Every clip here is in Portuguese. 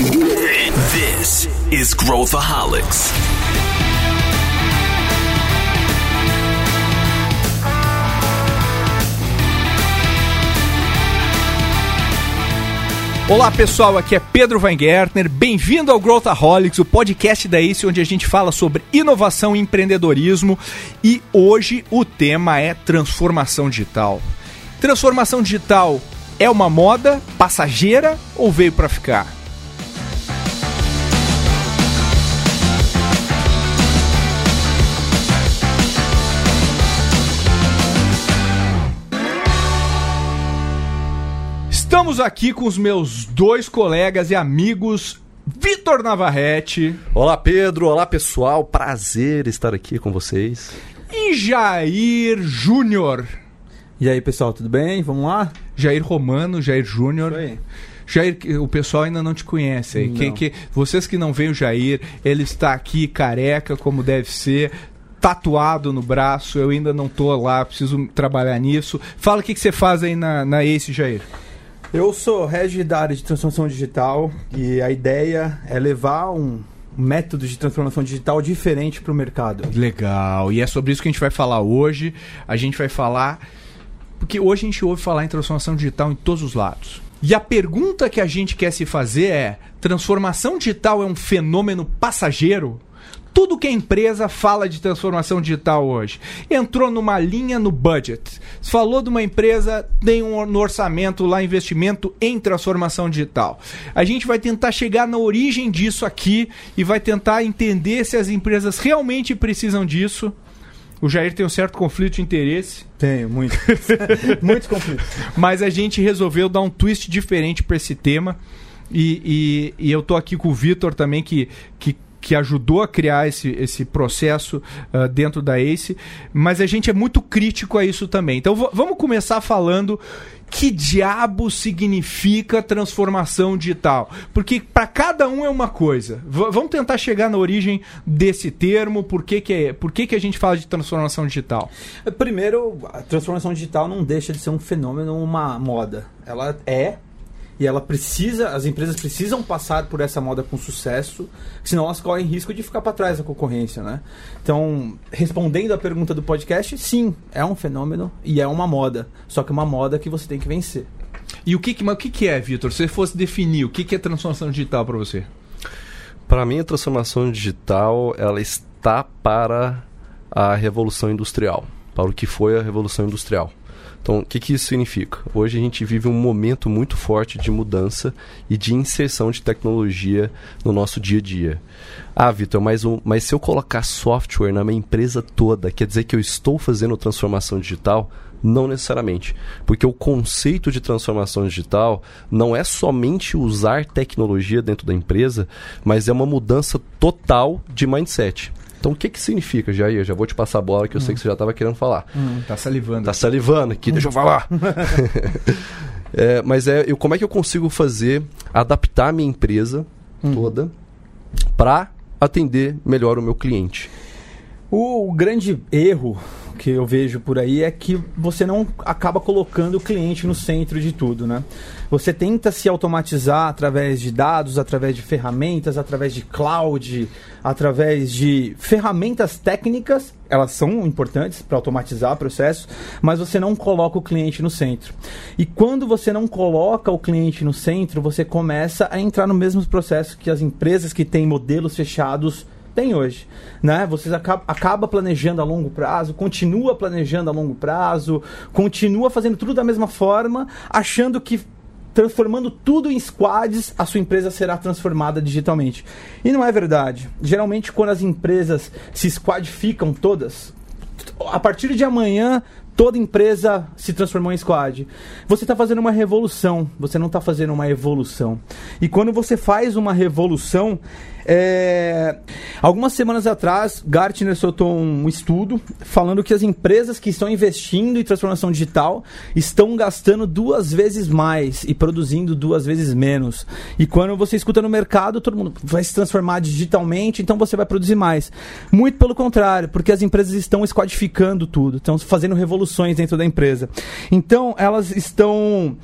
This is Growthaholics. Olá pessoal, aqui é Pedro Weingärtner. Bem-vindo ao Growthaholics, o podcast da ACE, onde a gente fala sobre inovação e empreendedorismo. E hoje o tema é transformação digital. Transformação digital é uma moda passageira ou veio para ficar? Estamos aqui com os meus dois colegas e amigos, Vitor Navarrete. Olá, Pedro. Olá, pessoal. Prazer estar aqui com vocês. E Jair Júnior. E aí, pessoal, tudo bem? Vamos lá? Jair Romano, Jair Júnior. Jair, o pessoal ainda não te conhece aí. Quem, que, vocês que não veem o Jair, ele está aqui careca, como deve ser, tatuado no braço. Eu ainda não tô lá, preciso trabalhar nisso. Fala o que, que você faz aí na, na Ace, Jair. Eu sou Regi da área de transformação digital e a ideia é levar um método de transformação digital diferente para o mercado. Legal. E é sobre isso que a gente vai falar hoje. A gente vai falar. Porque hoje a gente ouve falar em transformação digital em todos os lados. E a pergunta que a gente quer se fazer é: transformação digital é um fenômeno passageiro? Tudo que a empresa fala de transformação digital hoje entrou numa linha no budget. Falou de uma empresa, tem um no orçamento lá investimento em transformação digital. A gente vai tentar chegar na origem disso aqui e vai tentar entender se as empresas realmente precisam disso. O Jair tem um certo conflito de interesse, Tenho, muito. Muitos conflitos. mas a gente resolveu dar um twist diferente para esse tema. E, e- e eu tô aqui com o Vitor também, que, que, que ajudou a criar esse, esse processo ah, dentro da ACE. Mas a gente é muito crítico a isso também. Então vamos começar falando que diabo significa transformação digital? Porque para cada um é uma coisa. V- vamos tentar chegar na origem desse termo, por que, que, é, por que, que a gente fala de transformação digital? Primeiro, a transformação digital não deixa de ser um fenômeno, uma moda. Ela é e ela precisa, as empresas precisam passar por essa moda com sucesso, senão elas correm risco de ficar para trás da concorrência, né? Então, respondendo à pergunta do podcast, sim, é um fenômeno e é uma moda, só que é uma moda que você tem que vencer. E o que, que, mas o que, que é, Vitor? Se você fosse definir o que, que é transformação digital para você? Para mim, a transformação digital ela está para a revolução industrial, para o que foi a revolução industrial. Então, o que, que isso significa? Hoje a gente vive um momento muito forte de mudança e de inserção de tecnologia no nosso dia a dia. Ah, Vitor, mas, o- mas se eu colocar software na minha empresa toda, quer dizer que eu estou fazendo transformação digital? Não necessariamente. Porque o conceito de transformação digital não é somente usar tecnologia dentro da empresa, mas é uma mudança total de mindset. Então, o que, que significa, Jair? Já vou te passar a bola que eu sei que você já estava querendo falar. Tá salivando. Tá salivando aqui, deixa eu falar. É, mas é, eu, como é que eu consigo fazer, adaptar a minha empresa toda para atender melhor o meu cliente? O, o grande erro que eu vejo por aí é que você não acaba colocando o cliente no centro de tudo, né? Você tenta se automatizar através de dados, através de ferramentas, através de cloud, através de ferramentas técnicas, elas são importantes para automatizar processos, mas você não coloca o cliente no centro. E quando você não coloca o cliente no centro, você começa a entrar no mesmo processo que as empresas que têm modelos fechados tem hoje, né? Você acaba, acaba planejando a longo prazo, continua planejando a longo prazo, continua fazendo tudo da mesma forma, achando que transformando tudo em squads, a sua empresa será transformada digitalmente. E não é verdade. Geralmente quando as empresas se squadificam todas, a partir de amanhã toda empresa se transformou em squad. Você está fazendo uma revolução, você não está fazendo uma evolução. E quando você faz uma revolução, é... algumas semanas atrás, Gartner soltou um estudo falando que as empresas que estão investindo em transformação digital estão gastando duas vezes mais e produzindo duas vezes menos. E quando você escuta no mercado, todo mundo vai se transformar digitalmente, então você vai produzir mais. Muito pelo contrário, porque as empresas estão esquadificando tudo, estão fazendo revoluções dentro da empresa. Então, elas estão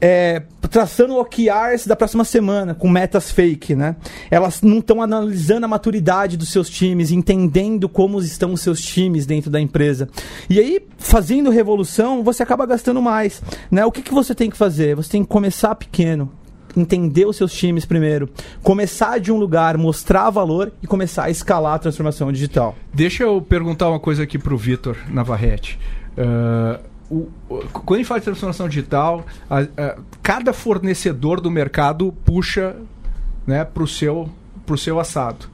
é, traçando OKRs da próxima semana, com metas fake, né? Elas não estão analisando a maturidade dos seus times, entendendo como estão os seus times dentro da empresa. E aí, fazendo revolução, você acaba gastando mais. Né? O que, que você tem que fazer? Você tem que começar pequeno, entender os seus times primeiro, começar de um lugar, mostrar valor e começar a escalar a transformação digital. Deixa eu perguntar uma coisa aqui para o Vitor Navarrete. Uh, o, quando a gente fala de transformação digital, a, a, cada fornecedor do mercado puxa né, para o seu, pro seu assado.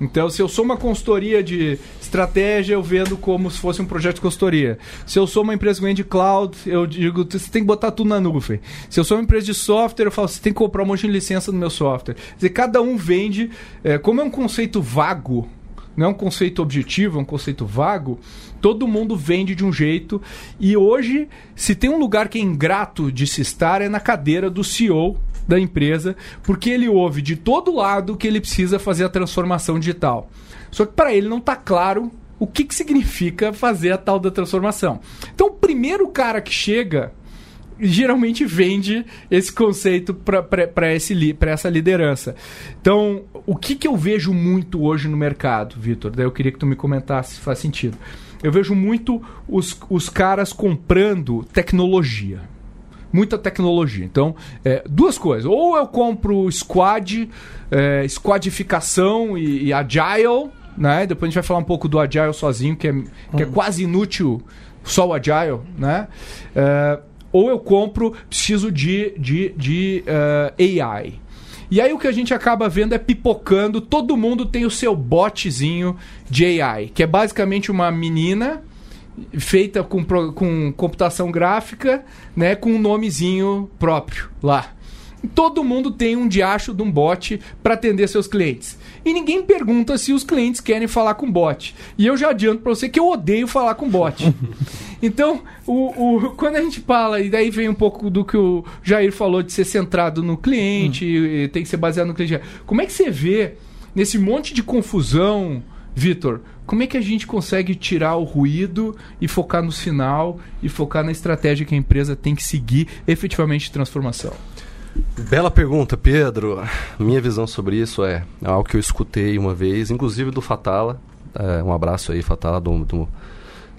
Então, se eu sou uma consultoria de estratégia, eu vendo como se fosse um projeto de consultoria. Se eu sou uma empresa que vende cloud, eu digo, você tem que botar tudo na nuvem. Se eu sou uma empresa de software, eu falo, você tem que comprar um monte de licença no meu software. Quer dizer, cada um vende, é, como é um conceito vago, não é um conceito objetivo, é um conceito vago, todo mundo vende de um jeito. E hoje, se tem um lugar que é ingrato de se estar, é na cadeira do CEO da empresa, porque ele ouve de todo lado que ele precisa fazer a transformação digital. Só que para ele não está claro o que, que significa fazer a tal da transformação. Então, o primeiro cara que chega geralmente vende esse conceito para essa liderança. Então, o que, que eu vejo muito hoje no mercado, Vitor? Daí eu queria que tu me comentasse se faz sentido. Eu vejo muito os, os caras comprando tecnologia muita tecnologia. Então, é, duas coisas. Ou eu compro squad, é, squadificação e, e, agile, né? Depois a gente vai falar um pouco do agile sozinho, que é, que é hum. quase inútil só o agile, né? É, ou eu compro, preciso de, de, de uh, é, AI. E aí o que a gente acaba vendo é pipocando, todo mundo tem o seu botzinho de AI, que é basicamente uma menina feita com, com computação gráfica, né, com um nomezinho próprio lá. Todo mundo tem um diacho de um bot para atender seus clientes. E ninguém pergunta se os clientes querem falar com bot. E eu já adianto para você que eu odeio falar com bot. então, o, o, quando a gente fala, e daí vem um pouco do que o Jair falou de ser centrado no cliente, hum. tem que ser baseado no cliente. Como é que você vê nesse monte de confusão, Vitor? Como é que a gente consegue tirar o ruído e focar no final e focar na estratégia que a empresa tem que seguir efetivamente de transformação? Bela pergunta, Pedro. Minha visão sobre isso é, é algo que eu escutei uma vez, inclusive do Fatala. É, um abraço aí, Fatala, do, do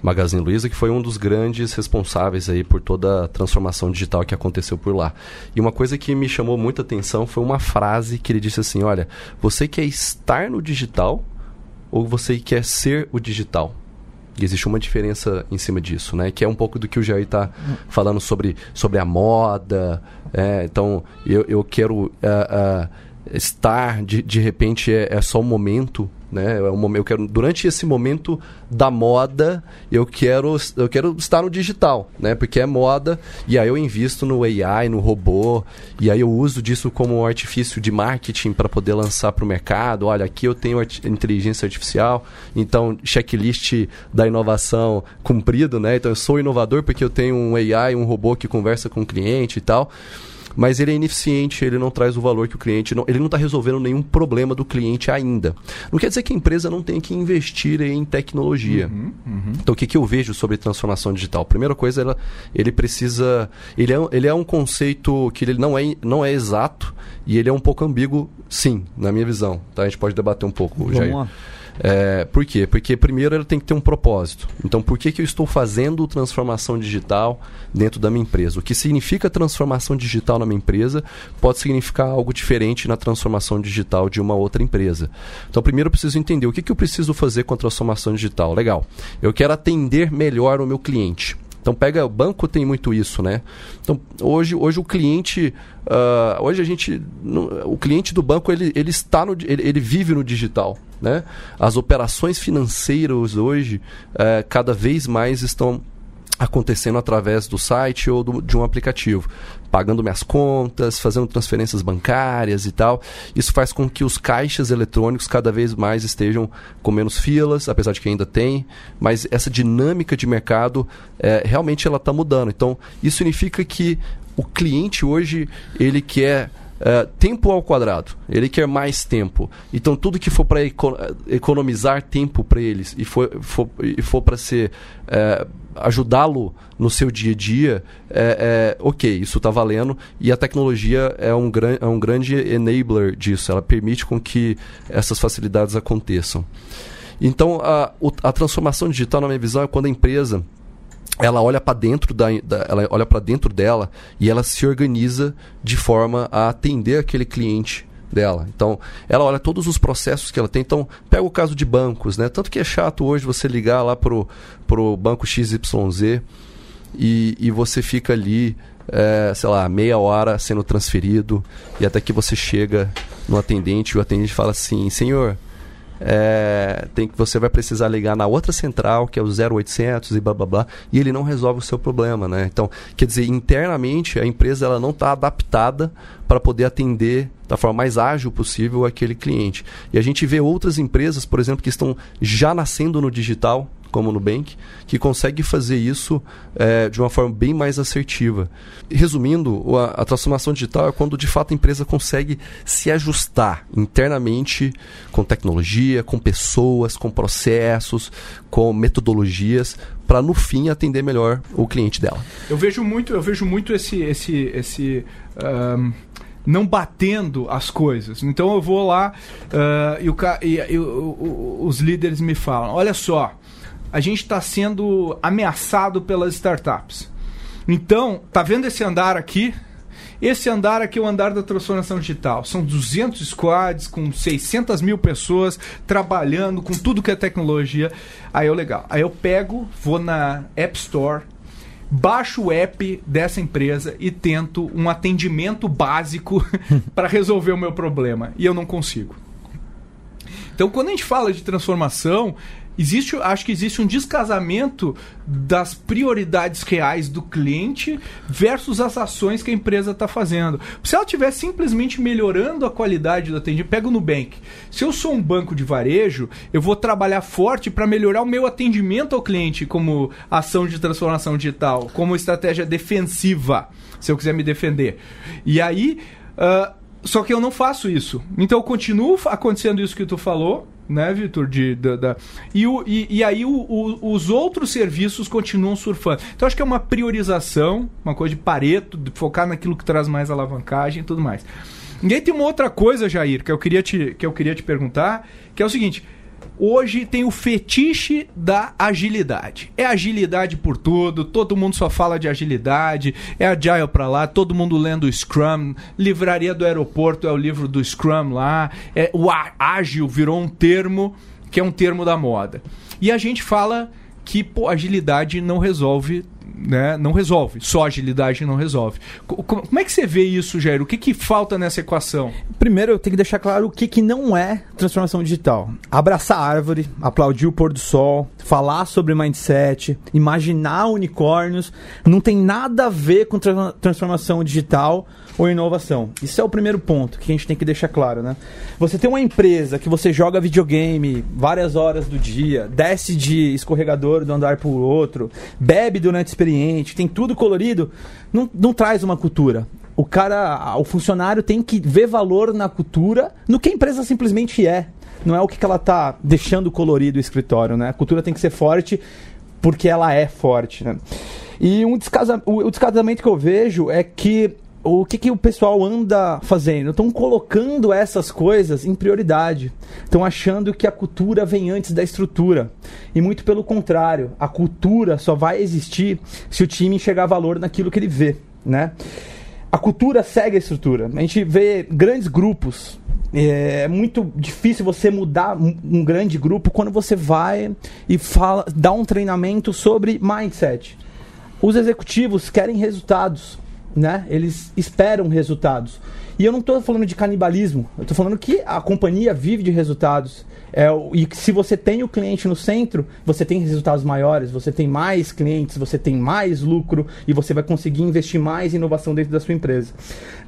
Magazine Luiza, que foi um dos grandes responsáveis aí por toda a transformação digital que aconteceu por lá. E uma coisa que me chamou muita atenção foi uma frase que ele disse assim: Olha, você quer estar no digital ou você quer ser o digital? E existe uma diferença em cima disso, né? Que é um pouco do que o Jair está falando sobre, sobre a moda. É, então, eu, eu quero uh, uh, estar, de, de repente, é, é só um momento né? É eu quero, durante esse momento da moda, eu quero, eu quero estar no digital, né? Porque é moda, e aí eu invisto no AI, no robô, e aí eu uso disso como um artifício de marketing para poder lançar para o mercado. Olha, aqui eu tenho inteligência artificial, então checklist da inovação cumprido, né? Então eu sou inovador porque eu tenho um AI, um robô que conversa com o cliente e tal mas ele é ineficiente, ele não traz o valor que o cliente. Não, ele não está resolvendo nenhum problema do cliente ainda. Não quer dizer que a empresa não tem que investir em tecnologia. Uhum, uhum. Então, o que, que eu vejo sobre transformação digital? Primeira coisa, ela, ele precisa. Ele é, ele é um conceito que ele não é, não é exato e ele é um pouco ambíguo, sim, na minha visão. Tá? A gente pode debater um pouco, Vamos Jair. Lá. É, por quê? Porque primeiro ela tem que ter um propósito. Então, por que, que eu estou fazendo transformação digital dentro da minha empresa? O que significa transformação digital na minha empresa pode significar algo diferente na transformação digital de uma outra empresa. Então, primeiro eu preciso entender o que, que eu preciso fazer com a transformação digital. Legal. Eu quero atender melhor o meu cliente. Então pega o banco tem muito isso, né? Então hoje, hoje o cliente, uh, hoje a gente, no, o cliente do banco ele, ele está no, ele, ele vive no digital, né? As operações financeiras hoje uh, cada vez mais estão acontecendo através do site ou do, de um aplicativo, pagando minhas contas, fazendo transferências bancárias e tal. Isso faz com que os caixas eletrônicos cada vez mais estejam com menos filas, apesar de que ainda tem, mas essa dinâmica de mercado é, realmente ela está mudando. Então, isso significa que o cliente hoje ele quer é, tempo ao quadrado. Ele quer mais tempo. Então, tudo que for para eco economizar tempo para eles e for, for, e for para ser. É, ajudá-lo no seu dia a dia, é, é ok, isso está valendo e a tecnologia é um, gran, é um grande enabler disso. Ela permite com que essas facilidades aconteçam. Então, a, a transformação digital, na minha visão, é quando a empresa ela olha para dentro da, da, ela olha para dentro dela e ela se organiza de forma a atender aquele cliente dela. Então, ela olha todos os processos que ela tem. Então, pega o caso de bancos, né? Tanto que é chato hoje você ligar lá pro, pro banco XYZ e, e você fica ali, é, sei lá, meia hora sendo transferido e até que você chega no atendente e o atendente fala assim, senhor, é, tem que você vai precisar ligar na outra central, que é o 0800 e blá blá blá, e ele não resolve o seu problema, né? Então, quer dizer, internamente a empresa ela não está adaptada para poder atender da forma mais ágil possível aquele cliente. E a gente vê outras empresas, por exemplo, que estão já nascendo no digital, como o Nubank, que consegue fazer isso é, de uma forma bem mais assertiva. Resumindo, a, a, transformação digital é quando de fato a empresa consegue se ajustar internamente com tecnologia, com pessoas, com processos, com metodologias para no fim atender melhor o cliente dela. Eu vejo muito, eu vejo muito esse esse esse um não batendo as coisas. Então eu vou lá uh, e, o, e, e os líderes me falam: olha só, a gente está sendo ameaçado pelas startups. Então, tá vendo esse andar aqui? Esse andar aqui é o andar da transformação digital. São 200 squads com 600 mil pessoas trabalhando com tudo que é tecnologia. Aí eu legal. Aí eu pego, vou na App Store, baixo o app dessa empresa e tento um atendimento básico para resolver o meu problema. E eu não consigo. Então, quando a gente fala de transformação, existe, acho que existe um descasamento das prioridades reais do cliente versus as ações que a empresa está fazendo. Se ela estiver simplesmente melhorando a qualidade do atendimento, pega o Nubank. Se eu sou um banco de varejo, eu vou trabalhar forte para melhorar o meu atendimento ao cliente como ação de transformação digital, como estratégia defensiva, se eu quiser me defender. E aí. Uh, só que eu não faço isso. Então eu continuo acontecendo isso que tu falou, né, Vitor? De, da, e, o, e, e aí o, o, os outros serviços continuam surfando. Então acho que é uma priorização, uma coisa de pareto, de focar naquilo que traz mais alavancagem e tudo mais. E aí tem uma outra coisa, Jair, que eu queria te, que eu queria te perguntar, que é o seguinte hoje tem o fetiche da agilidade. É agilidade por tudo, todo mundo só fala de agilidade, é agile para lá, todo mundo lendo o Scrum, livraria do aeroporto é o livro do Scrum lá, é, o ágil virou um termo que é um termo da moda. E a gente fala que pô, agilidade não resolve né, não resolve. Só agilidade não resolve. Como é que você vê isso, Jair? O que, que falta nessa equação? Primeiro, eu tenho que deixar claro o que, que não é transformação digital. Abraçar a árvore, aplaudir o pôr do sol, falar sobre mindset, imaginar unicórnios, não tem nada a ver com tra transformação digital ou inovação. Isso é o primeiro ponto que a gente tem que deixar claro, né? Você tem uma empresa que você joga videogame várias horas do dia, desce de escorregador do andar para o outro, bebe durante experiente, tem tudo colorido, não, não traz uma cultura. O cara, o funcionário tem que ver valor na cultura, no que a empresa simplesmente é. Não é o que ela tá deixando colorido o escritório, né? A cultura tem que ser forte porque ela é forte, né? E um o, o descasamento que eu vejo é que o que, que o pessoal anda fazendo? Estão colocando essas coisas em prioridade. Estão achando que a cultura vem antes da estrutura. E muito pelo contrário, a cultura só vai existir se o time enxergar valor naquilo que ele vê. Né? A cultura segue a estrutura. A gente vê grandes grupos. É muito difícil você mudar um grande grupo quando você vai e fala, dá um treinamento sobre mindset. Os executivos querem resultados né? Eles esperam resultados. E eu não estou falando de canibalismo, eu estou falando que a companhia vive de resultados. É, e se você tem o cliente no centro, você tem resultados maiores, você tem mais clientes, você tem mais lucro e você vai conseguir investir mais em inovação dentro da sua empresa.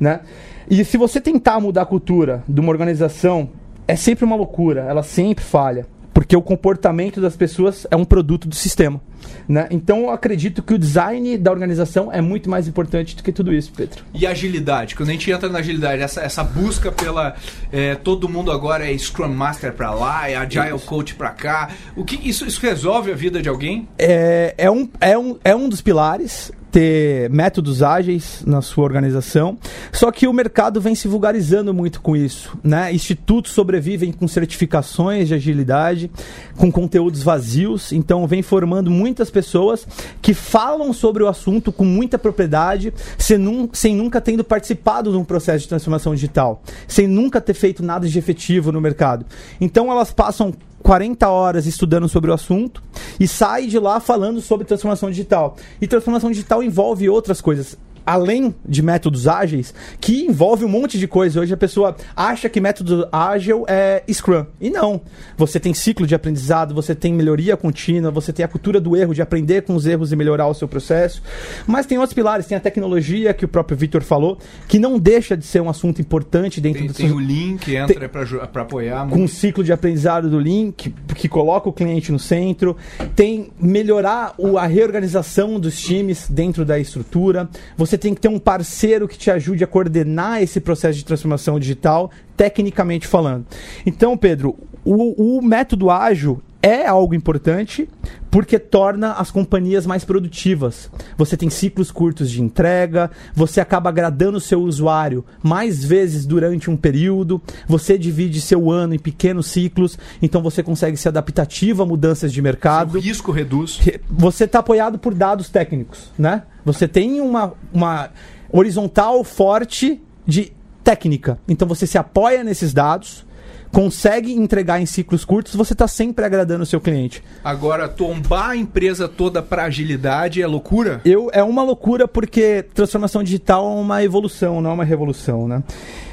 Né? E se você tentar mudar a cultura de uma organização, é sempre uma loucura, ela sempre falha. Porque o comportamento das pessoas é um produto do sistema. Né? Então eu acredito que o design da organização é muito mais importante do que tudo isso, Pedro. E agilidade, quando a gente entra na agilidade, essa, essa busca pela. É, todo mundo agora é Scrum Master para lá, é Agile isso. Coach para cá. O que isso, isso resolve a vida de alguém? É, é, um, é, um, é um dos pilares ter métodos ágeis na sua organização. Só que o mercado vem se vulgarizando muito com isso, né? Institutos sobrevivem com certificações de agilidade, com conteúdos vazios, então vem formando muitas pessoas que falam sobre o assunto com muita propriedade, sem, sem nunca tendo participado de um processo de transformação digital, sem nunca ter feito nada de efetivo no mercado. Então elas passam 40 horas estudando sobre o assunto e sai de lá falando sobre transformação digital. E transformação digital envolve outras coisas além de métodos ágeis, que envolve um monte de coisa. Hoje a pessoa acha que método ágil é Scrum. E não. Você tem ciclo de aprendizado, você tem melhoria contínua, você tem a cultura do erro, de aprender com os erros e melhorar o seu processo. Mas tem outros pilares, tem a tecnologia que o próprio Victor falou, que não deixa de ser um assunto importante dentro tem, do Tem o Link, entra para apoiar. Com o ciclo de aprendizado do Link, que, que coloca o cliente no centro. Tem melhorar o, a reorganização dos times dentro da estrutura. Você você tem que ter um parceiro que te ajude a coordenar esse processo de transformação digital, tecnicamente falando. Então, Pedro, o, o método ágil é algo importante porque torna as companhias mais produtivas. Você tem ciclos curtos de entrega, você acaba agradando o seu usuário mais vezes durante um período, você divide seu ano em pequenos ciclos, então você consegue ser adaptativo a mudanças de mercado. O risco reduz. Você está apoiado por dados técnicos, né? Você tem uma, uma horizontal forte de técnica. Então você se apoia nesses dados, consegue entregar em ciclos curtos, você está sempre agradando o seu cliente. Agora, tombar a empresa toda para agilidade é loucura? Eu, é uma loucura porque transformação digital é uma evolução, não é uma revolução. Né?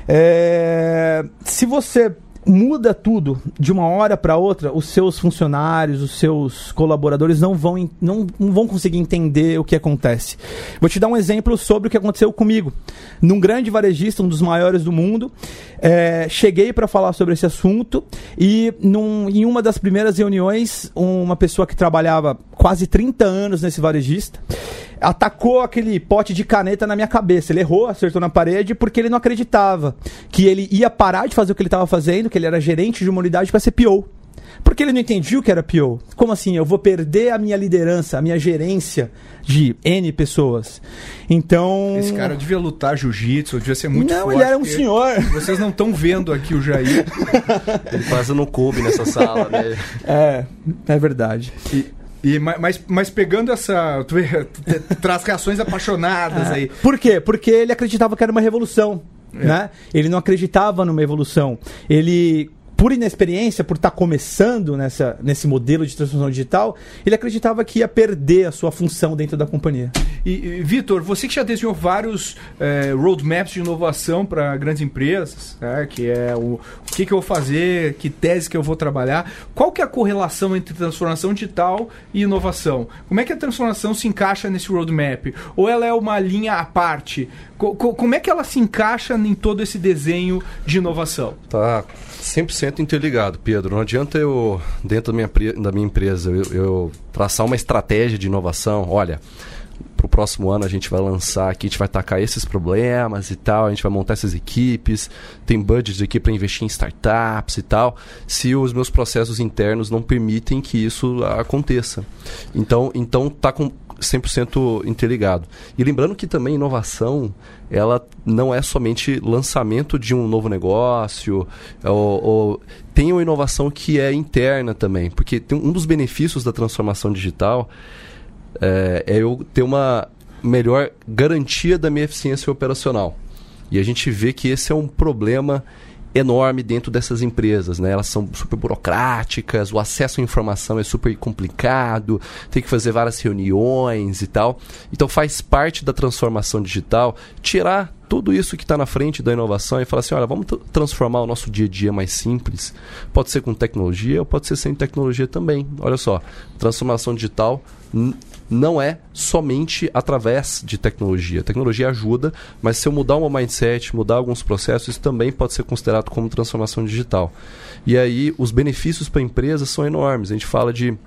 É, se você muda tudo de uma hora para outra, os seus funcionários, os seus colaboradores não vão, não, não vão conseguir entender o que acontece. Vou te dar um exemplo sobre o que aconteceu comigo. Num grande varejista, um dos maiores do mundo, é, cheguei para falar sobre esse assunto e num, em uma das primeiras reuniões, uma pessoa que trabalhava quase 30 anos nesse varejista atacou aquele pote de caneta na minha cabeça. Ele errou, acertou na parede porque ele não acreditava que ele ia parar de fazer o que ele estava fazendo, que ele era gerente de uma unidade para ser PO. Porque ele não entendia o que era PO. Como assim? Eu vou perder a minha liderança, a minha gerência de N pessoas. Então. Esse cara devia lutar jiu-jitsu, devia ser muito não, forte. Não, ele era um senhor. Vocês não estão vendo aqui o Jair. ele quase não coube nessa sala, né? É, é verdade. E, e, mas, mas pegando essa. Tu vê, traz reações apaixonadas é. aí. Por quê? Porque ele acreditava que era uma revolução. É. Né? Ele não acreditava numa evolução. Ele por inexperiência, por estar tá começando nessa, nesse modelo de transformação digital, ele acreditava que ia perder a sua função dentro da companhia. E, e Vitor, você que já desenhou vários é, roadmaps de inovação para grandes empresas, né, que é o, o que, que eu vou fazer, que tese que eu vou trabalhar, qual que é a correlação entre transformação digital e inovação? Como é que a transformação se encaixa nesse roadmap? Ou ela é uma linha à parte? Co como é que ela se encaixa em todo esse desenho de inovação? Tá 100% interligado, Pedro. Não adianta eu, dentro da minha, da minha empresa, eu, eu traçar uma estratégia de inovação. Olha, para o próximo ano a gente vai lançar aqui, a gente vai tacar esses problemas e tal, a gente vai montar essas equipes, tem budgets aqui para investir em startups e tal, se os meus processos internos não permitem que isso aconteça. Então, então tá com 100% interligado. E lembrando que também inovação, ela não é somente lançamento de um novo negócio, ou, ou tem uma inovação que é interna também, porque tem um dos benefícios da transformação digital é, é eu ter uma melhor garantia da minha eficiência operacional. E a gente vê que esse é um problema enorme dentro dessas empresas, né? Elas são super burocráticas, o acesso à informação é super complicado, tem que fazer várias reuniões e tal. Então faz parte da transformação digital tirar tudo isso que está na frente da inovação e falar assim, olha, vamos transformar o nosso dia a dia mais simples. Pode ser com tecnologia ou pode ser sem tecnologia também. Olha só, transformação digital não é somente através de tecnologia. Tecnologia ajuda, mas se eu mudar o meu mindset, mudar alguns processos, isso também pode ser considerado como transformação digital. E aí os benefícios para a empresa são enormes. A gente fala de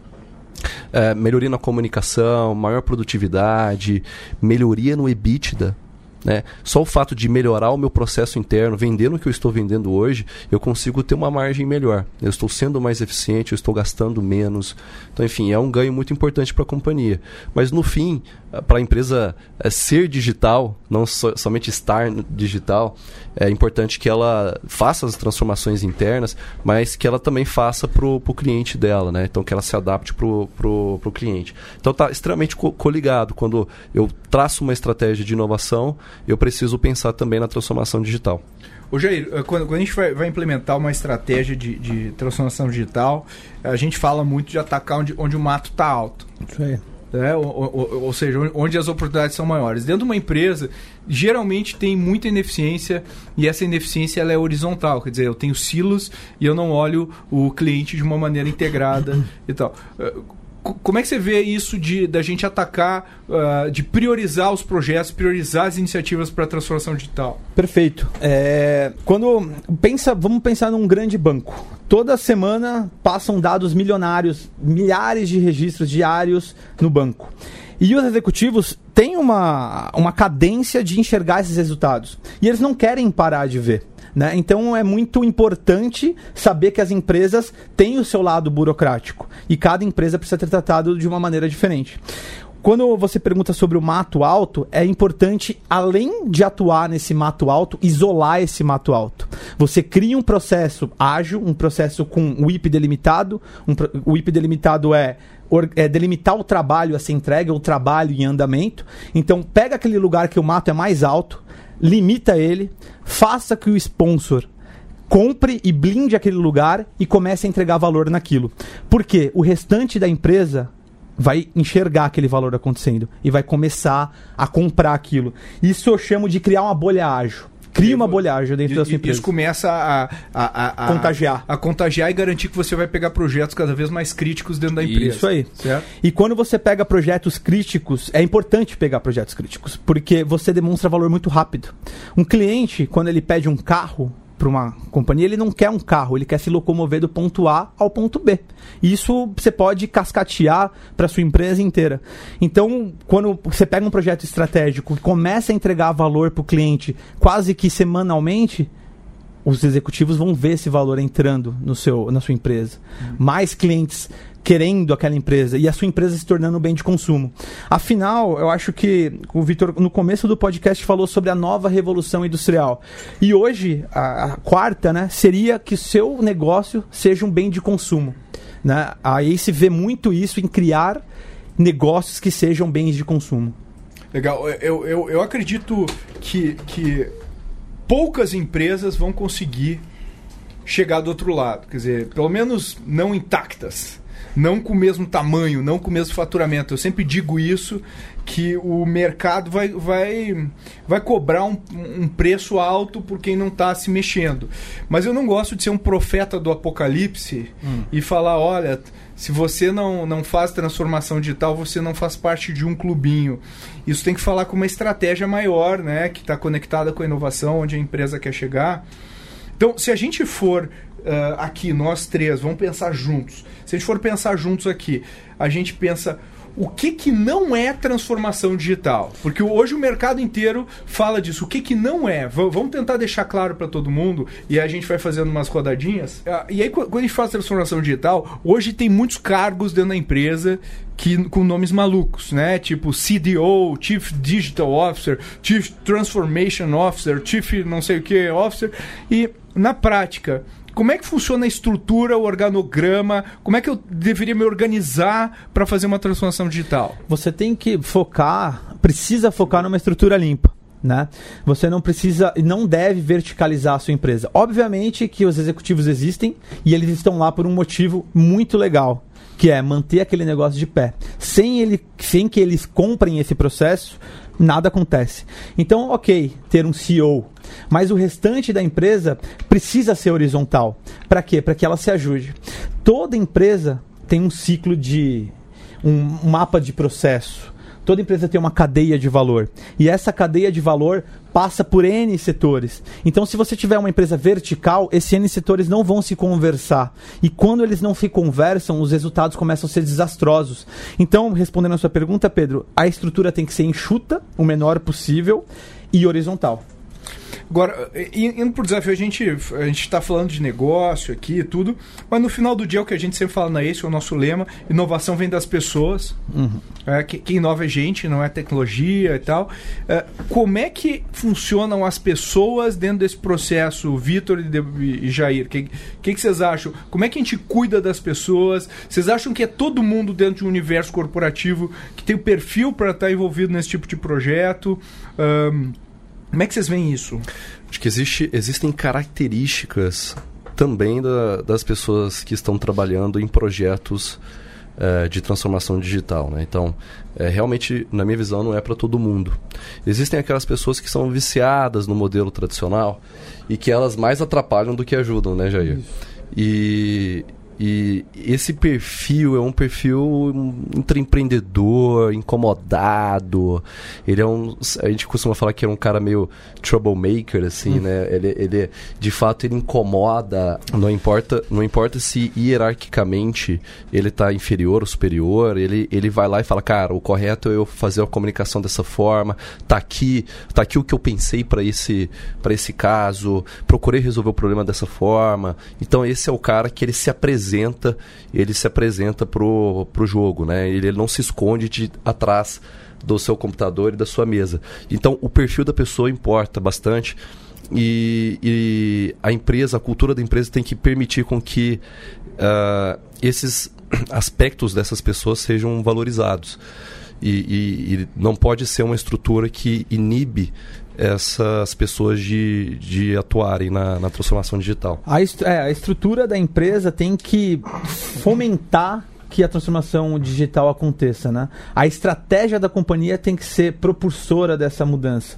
É, melhoria na comunicação, maior produtividade, melhoria no EBITDA. Né? Só o fato de melhorar o meu processo interno, vendendo o que eu estou vendendo hoje, eu consigo ter uma margem melhor. Eu estou sendo mais eficiente, eu estou gastando menos. Então, enfim, é um ganho muito importante para a companhia. Mas no fim, para a empresa é, ser digital, não so, somente estar digital, é importante que ela faça as transformações internas, mas que ela também faça para o cliente dela, né? Então que ela se adapte para o cliente. Então está extremamente co coligado. Quando eu traço uma estratégia de inovação, eu preciso pensar também na transformação digital. Ô Jair, eh, quando, quando a gente vai, vai, implementar uma estratégia de, de, transformação digital, a gente fala muito de atacar onde, onde o mato está alto. Isso aí né? ou, ou, ou, seja, onde as oportunidades são maiores. Dentro de uma empresa, geralmente tem muita ineficiência e essa ineficiência ela é horizontal, quer dizer, eu tenho silos e eu não olho o cliente de uma maneira integrada e tal como é que você vê isso de da gente atacar, uh, de priorizar os projetos, priorizar as iniciativas para a transformação digital? Perfeito. É, quando pensa, vamos pensar num grande banco. Toda semana passam dados milionários, milhares de registros diários no banco. E os executivos têm uma, uma cadência de enxergar esses resultados. E eles não querem parar de ver. Né? Então é muito importante saber que as empresas têm o seu lado burocrático e cada empresa precisa ser tratado de uma maneira diferente quando você pergunta sobre o mato alto, é importante, além de atuar nesse mato alto, isolar esse mato alto. Você cria um processo ágil, um processo com o IP delimitado. Um, o IP delimitado é, é delimitar o trabalho a ser entregue, o trabalho em andamento. Então, pega aquele lugar que o mato é mais alto, limita ele, faça que o sponsor compre e blinde aquele lugar e comece a entregar valor naquilo. Porque o restante da empresa vai enxergar aquele valor acontecendo e vai começar a comprar aquilo. Isso eu chamo de criar uma bolha ágil. Cria uma bolha ágil dentro da sua empresa. Isso começa a, a, a, contagiar. A contagiar e garantir que você vai pegar projetos cada vez mais críticos dentro da empresa. Isso aí. Certo? E quando você pega projetos críticos, é importante pegar projetos críticos, porque você demonstra valor muito rápido. Um cliente, quando ele pede um carro, para uma companhia, ele não quer um carro, ele quer se locomover do ponto A ao ponto B. Isso você pode cascatear para sua empresa inteira. Então, quando você pega um projeto estratégico e começa a entregar valor para o cliente quase que semanalmente, os executivos vão ver esse valor entrando no seu, na sua empresa. Uhum. Mais clientes querendo aquela empresa e a sua empresa se tornando um bem de consumo. Afinal, eu acho que o Vitor, no começo do podcast, falou sobre a nova revolução industrial. E hoje, a, a quarta, né, seria que seu negócio seja um bem de consumo. Né? Aí se vê muito isso em criar negócios que sejam bens de consumo. Legal. Eu, eu, eu acredito que, que poucas empresas vão conseguir chegar do outro lado. Quer dizer, pelo menos não intactas não com o mesmo tamanho, não com o mesmo faturamento. Eu sempre digo isso, que o mercado vai, vai, vai cobrar um, um preço alto por quem não está se mexendo. Mas eu não gosto de ser um profeta do apocalipse hum. e falar, olha, se você não, não faz transformação digital, você não faz parte de um clubinho. Isso tem que falar com uma estratégia maior, né, que está conectada com a inovação, onde a empresa quer chegar. Então, se a gente for uh, aqui, nós três, vamos pensar juntos. Se a gente for pensar juntos aqui, a gente pensa o que, que não é transformação digital? Porque hoje o mercado inteiro fala disso. O que, que não é? V vamos tentar deixar claro para todo mundo e a gente vai fazendo umas rodadinhas. Ah, e aí, quando a gente faz transformação digital, hoje tem muitos cargos dentro da empresa que, com nomes malucos, né? Tipo CDO, Chief Digital Officer, Chief Transformation Officer, Chief não sei o que Officer. E na prática, como é que funciona a estrutura, o organograma? Como é que eu deveria me organizar para fazer uma transformação digital? Você tem que focar, precisa focar numa estrutura limpa. Né? Você não precisa e não deve verticalizar a sua empresa. Obviamente que os executivos existem e eles estão lá por um motivo muito legal, que é manter aquele negócio de pé. Sem, ele, sem que eles comprem esse processo, nada acontece. Então, ok, ter um CEO, mas o restante da empresa precisa ser horizontal. Para quê? Para que ela se ajude. Toda empresa tem um ciclo de um mapa de processo. Toda empresa tem uma cadeia de valor. E essa cadeia de valor passa por N setores. Então, se você tiver uma empresa vertical, esses N setores não vão se conversar. E quando eles não se conversam, os resultados começam a ser desastrosos. Então, respondendo a sua pergunta, Pedro, a estrutura tem que ser enxuta, o menor possível, e horizontal. Agora, indo por desafio, a gente a gente está falando de negócio aqui e tudo, mas no final do dia o que a gente sempre fala na é esse é o nosso lema: inovação vem das pessoas. Uhum. É, que, quem inova é gente, não é tecnologia e tal. É, como é que funcionam as pessoas dentro desse processo, Vitor e, e Jair? O que, que, que vocês acham? Como é que a gente cuida das pessoas? Vocês acham que é todo mundo dentro de um universo corporativo que tem o perfil para estar tá envolvido nesse tipo de projeto? Um, como é que vocês veem isso? Acho que existe, existem características também da, das pessoas que estão trabalhando em projetos é, de transformação digital. Né? Então, é, realmente, na minha visão, não é para todo mundo. Existem aquelas pessoas que são viciadas no modelo tradicional e que elas mais atrapalham do que ajudam, né, Jair? Isso. E, e esse perfil é um perfil empreendedor, incomodado. Ele é um. A gente costuma falar que é um cara meio troublemaker, assim, hum. né? Ele, ele, de fato, ele incomoda. Não importa, não importa se hierarquicamente ele está inferior ou superior. Ele, ele vai lá e fala, cara, o correto é eu fazer a comunicação dessa forma. Tá aqui, tá aqui o que eu pensei para esse, esse caso. Procurei resolver o problema dessa forma. Então, esse é o cara que ele se apresenta apresenta, ele se apresenta pro, pro jogo, né? Ele, ele não se esconde de atrás do seu computador e da sua mesa. Então, o perfil da pessoa importa bastante. E, e, a empresa, a cultura da empresa tem que permitir com que uh, esses aspectos dessas pessoas sejam valorizados. E, e, e, não pode ser uma estrutura que inibe essas pessoas de, de atuarem na, na transformação digital. A, é, a estrutura da empresa tem que fomentar que a transformação digital aconteça, né? A estratégia da companhia tem que ser propulsora dessa mudança.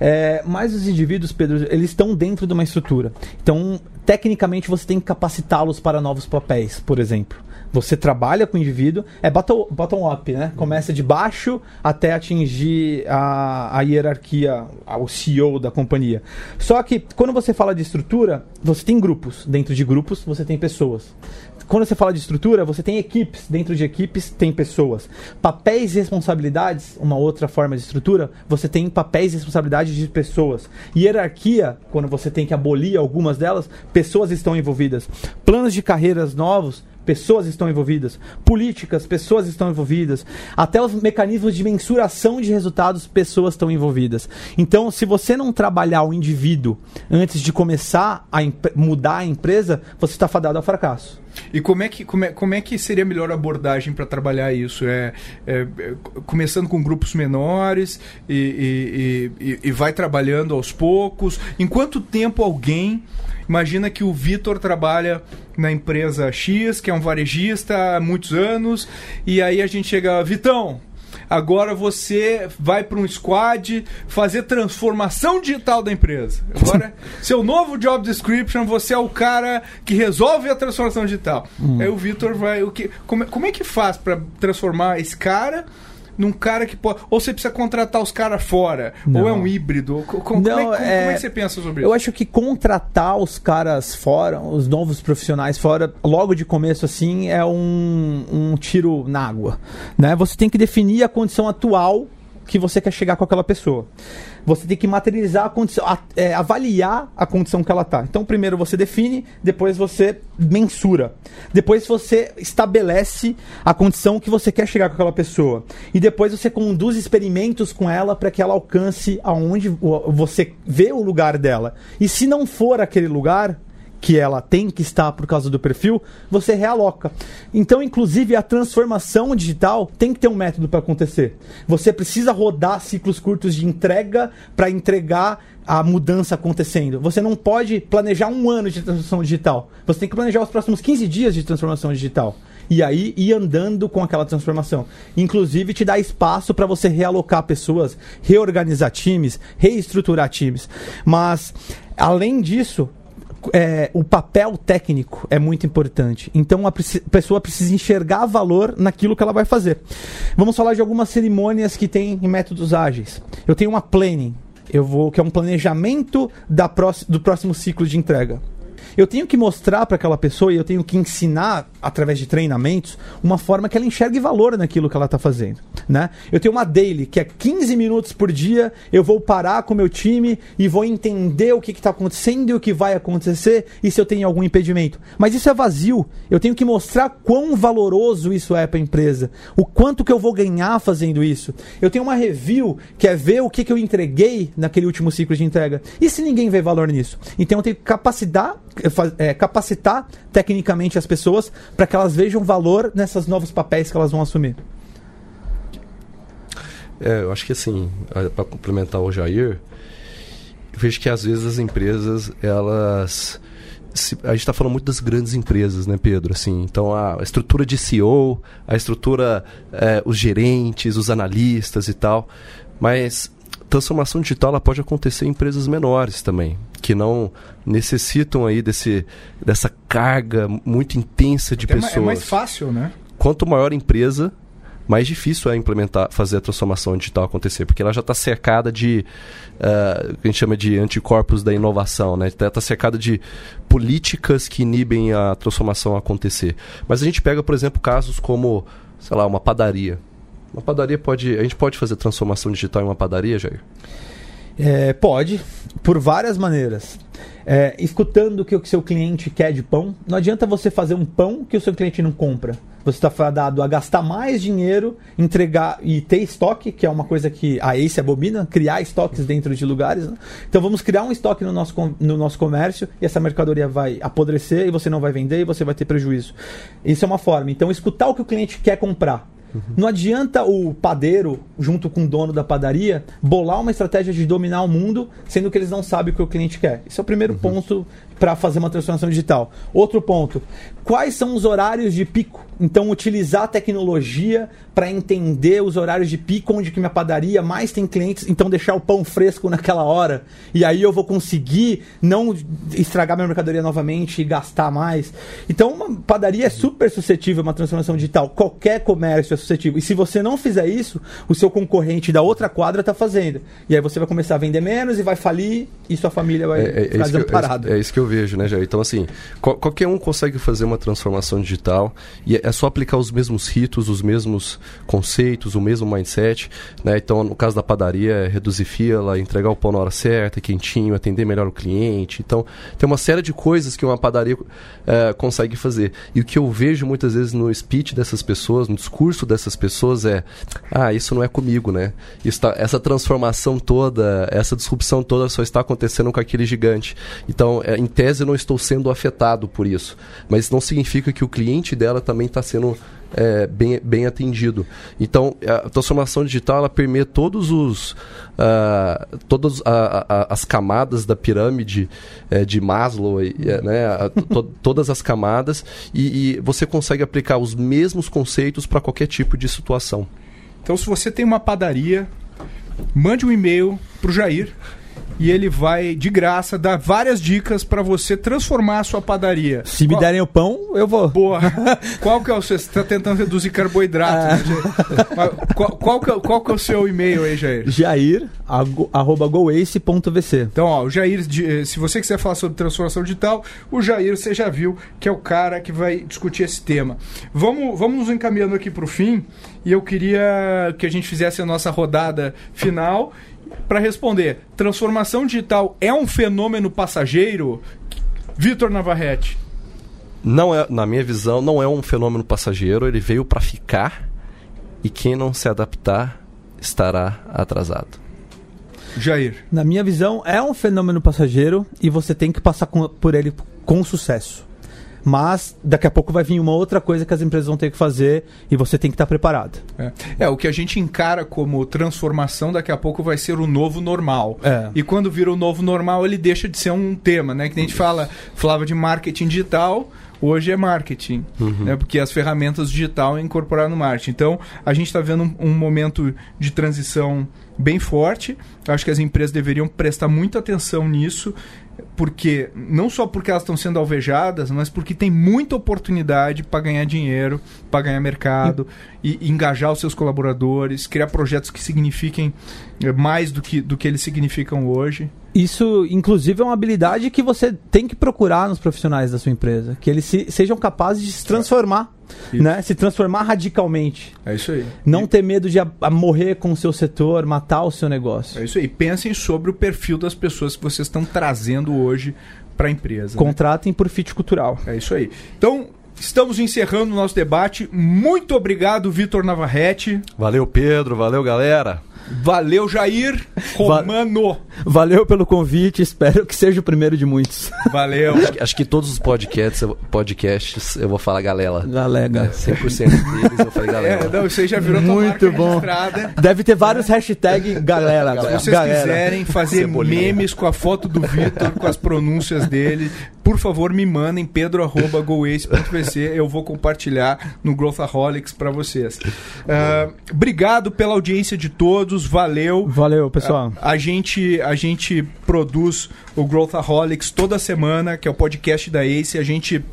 É, mas os indivíduos, Pedro, eles estão dentro de uma estrutura. Então, tecnicamente, você tem que capacitá-los para novos papéis, por exemplo. Você trabalha com o indivíduo, é bottom, up, né? Começa de baixo até atingir a, a hierarquia, o CEO da companhia. Só que quando você fala de estrutura, você tem grupos. Dentro de grupos, você tem pessoas. Quando você fala de estrutura, você tem equipes. Dentro de equipes, tem pessoas. Papéis e responsabilidades, uma outra forma de estrutura, você tem papéis e responsabilidades de pessoas. Hierarquia, quando você tem que abolir algumas delas, pessoas estão envolvidas. Planos de carreiras novos, pessoas estão envolvidas, políticas, pessoas estão envolvidas, até os mecanismos de mensuração de resultados, pessoas estão envolvidas. Então, se você não trabalhar o indivíduo antes de começar a mudar a empresa, você está fadado ao fracasso. E como é que, como é, como é que seria a melhor abordagem para trabalhar isso? É, é, é, começando com grupos menores e, e, e, e vai trabalhando aos poucos? Em quanto tempo alguém Imagina que o Vitor trabalha na empresa X, que é um varejista há muitos anos, e aí a gente chega, Vitão, agora você vai para um squad fazer transformação digital da empresa. Agora, seu novo job description, você é o cara que resolve a transformação digital. Hum. Aí o Vitor vai. O que, como, como é que faz para transformar esse cara? Num cara que pode. Ou você precisa contratar os caras fora, não. ou é um híbrido. Como, não, como, é, como, é, como, é, que você pensa sobre isso? Eu acho que contratar os caras fora, os novos profissionais fora, logo de começo assim, é um, um tiro na água. Né? Você tem que definir a condição atual que você quer chegar com aquela pessoa você tem que materializar a condição, a, é, avaliar a condição que ela está. Então, primeiro você define, depois você mensura. Depois você estabelece a condição que você quer chegar com aquela pessoa. E depois você conduz experimentos com ela para que ela alcance aonde você vê o lugar dela. E se não for aquele lugar, que ela tem que estar por causa do perfil, você realoca. Então, inclusive, a transformação digital tem que ter um método para acontecer. Você precisa rodar ciclos curtos de entrega para entregar a mudança acontecendo. Você não pode planejar um ano de transformação digital. Você tem que planejar os próximos 15 dias de transformação digital. E aí ir andando com aquela transformação. Inclusive te dá espaço para você realocar pessoas, reorganizar times, reestruturar times. Mas, além disso, é, o papel técnico é muito importante. Então a preci- pessoa precisa enxergar valor naquilo que ela vai fazer. Vamos falar de algumas cerimônias que tem em métodos ágeis. Eu tenho uma planning, eu vou que é um planejamento da do próximo ciclo de entrega. Eu tenho que mostrar para aquela pessoa e eu tenho que ensinar através de treinamentos uma forma que ela enxergue valor naquilo que ela está fazendo, né? Eu tenho uma daily que é 15 minutos por dia, eu vou parar com o meu time e vou entender o que está acontecendo e o que vai acontecer e se eu tenho algum impedimento. Mas isso é vazio. Eu tenho que mostrar quão valoroso isso é para a empresa, o quanto que eu vou ganhar fazendo isso. Eu tenho uma review que é ver o que, que eu entreguei naquele último ciclo de entrega. E se ninguém vê valor nisso? Então eu tenho que capacitar, fa- eh, capacitar tecnicamente as pessoas para que elas vejam valor nesses novos papéis que elas vão assumir. É, eu acho que assim, para complementar o Jair, eu vejo que às vezes as empresas, elas. se- a gente está falando muito das grandes empresas, né, Pedro? Assim, então a estrutura de CEO, a estrutura, é, os gerentes, os analistas e tal. Mas transformação digital ela pode acontecer em empresas menores também, que não necessitam aí desse, dessa carga muito intensa de É, ma- pessoas é mais fácil, né? quanto maior a empresa, mais difícil é implementar, fazer a transformação digital acontecer, porque ela já está cercada de, uh, a gente chama de anticorpos da inovação, né? Está cercada de políticas que inibem a transformação acontecer. Mas a gente pega, por exemplo, casos como, sei lá, uma padaria. Uma padaria pode, a gente pode fazer transformação digital em uma padaria, Jair? É, pode, por várias maneiras. É, escutando o que o seu cliente quer de pão, não adianta você fazer um pão que o seu cliente não compra. Você está fadado a gastar mais dinheiro, entregar e ter estoque, que é uma coisa que a Ace abomina, criar estoques dentro de lugares. né? Então vamos criar um estoque no nosso, no nosso comércio e essa mercadoria vai apodrecer e você não vai vender e você vai ter prejuízo. Isso é uma forma. Então escutar o que o cliente quer comprar. Não adianta o padeiro, junto com o dono da padaria, bolar uma estratégia de dominar o mundo, sendo que eles não sabem o que o cliente quer. Esse é o primeiro ponto para fazer uma transformação digital. Outro ponto: quais são os horários de pico? Então, utilizar a tecnologia para entender os horários de pico, onde que minha padaria mais tem clientes, então deixar o pão fresco naquela hora. E aí eu vou conseguir não estragar minha mercadoria novamente e gastar mais. Então, uma padaria é super suscetível a uma transformação digital. Qualquer comércio é suscetível. E se você não fizer isso, o seu concorrente da outra quadra está fazendo. E aí você vai começar a vender menos e vai falir e sua família vai É, é- é ficar eu, desamparada. é, é isso que eu vejo, né, Jair? Então, assim, qual- qualquer um consegue fazer uma transformação digital e é, é só aplicar os mesmos ritos, os mesmos conceitos, o mesmo mindset, né? Então, no caso da padaria, é reduzir fila, entregar o pão na hora certa, quentinho, atender melhor o cliente. Então, tem uma série de coisas que uma padaria é, consegue fazer. E o que eu vejo muitas vezes no speech dessas pessoas, no discurso dessas pessoas é: ah, isso não é comigo, né? Isso tá- essa transformação toda, essa disrupção toda só está acontecendo com aquele gigante. Então, é, em tese, eu não estou sendo afetado por isso. Mas não significa que o cliente dela também está sendo é, bem, bem atendido. Então, a transformação digital ela permeia todos os, ah, todas a- a- as camadas da pirâmide é, de Maslow, né, to- todas as camadas, e, e você consegue aplicar os mesmos conceitos para qualquer tipo de situação. Então, se você tem uma padaria, mande um e-mail pro Jair e ele vai, de graça, dar várias dicas para você transformar a sua padaria. Se me Qual- derem o pão, eu vou. Boa. Qual que é o seu... Você tá tentando reduzir carboidrato, né, Jair? Mas Qual, qual, que é, qual que é o seu e-mail aí, Jair? Jair, arroba goace.vc. Então, ó, o Jair, eh, se você quiser falar sobre transformação digital, o Jair você já viu que é o cara que vai discutir esse tema. Vamos, vamos nos encaminhando aqui para o fim e eu queria que a gente fizesse a nossa rodada final para responder. Transformação digital é um fenômeno passageiro? Vitor Navarrete. Não é, na minha visão, não é um fenômeno passageiro, ele veio para ficar e quem não se adaptar estará atrasado. Jair. Na minha visão, é um fenômeno passageiro e você tem que passar com- por ele com sucesso. Mas daqui a pouco vai vir uma outra coisa que as empresas vão ter que fazer e você tem que estar preparado. É. É, o que a gente encara como transformação daqui a pouco vai ser o novo normal. É. E quando vira o novo normal, ele deixa de ser um tema, né? Que nem a gente fala, falava de marketing digital, hoje é marketing, né? Porque as ferramentas digital é incorporar no marketing. Então, a gente está vendo um, um momento de transição bem forte. Acho que as empresas deveriam prestar muita atenção nisso. Porque não só porque elas estão sendo alvejadas, mas porque tem muita oportunidade para ganhar dinheiro, para ganhar mercado e, e engajar os seus colaboradores, criar projetos que signifiquem eh, mais do que, do que eles significam hoje. Isso, inclusive, é uma habilidade que você tem que procurar nos profissionais da sua empresa. Que eles se- sejam capazes de se transformar. Isso. Né? Se transformar radicalmente. É isso aí. Não ter medo de a- a morrer com o seu setor, matar o seu negócio. É isso aí. Pensem sobre o perfil das pessoas que vocês estão trazendo hoje para a empresa. né? Contratem por fit cultural. É isso aí. Então, estamos encerrando o nosso debate. Muito obrigado, Vitor Navarrete. Valeu, Pedro. Valeu, galera. Valeu, Jair Romano. Valeu pelo convite, espero que seja o primeiro de muitos. Valeu. Acho que todos os podcasts, eu- podcasts eu vou falar galela. Galega. 100% deles eu falei galera. É, não, você já virou Muito marca bom. registrada. Deve ter vários hashtags galera. Se vocês galera. quiserem fazer Cebolinha. memes com a foto do Vitor, com as pronúncias dele, por favor me mandem pedro.goace.vc. Eu vou compartilhar no Growthaholics para vocês. Ah, obrigado pela audiência de todos, valeu. Valeu, pessoal. A, a gente, a gente produz o Growthaholics toda semana, que é o podcast da Ace. A gente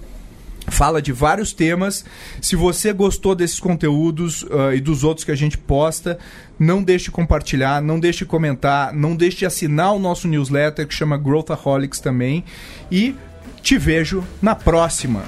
fala de vários temas. Se você gostou desses conteúdos ah, e dos outros que a gente posta, não deixe de compartilhar, não deixe de comentar, não deixe de assinar o nosso newsletter que chama Growthaholics também. E te vejo na próxima.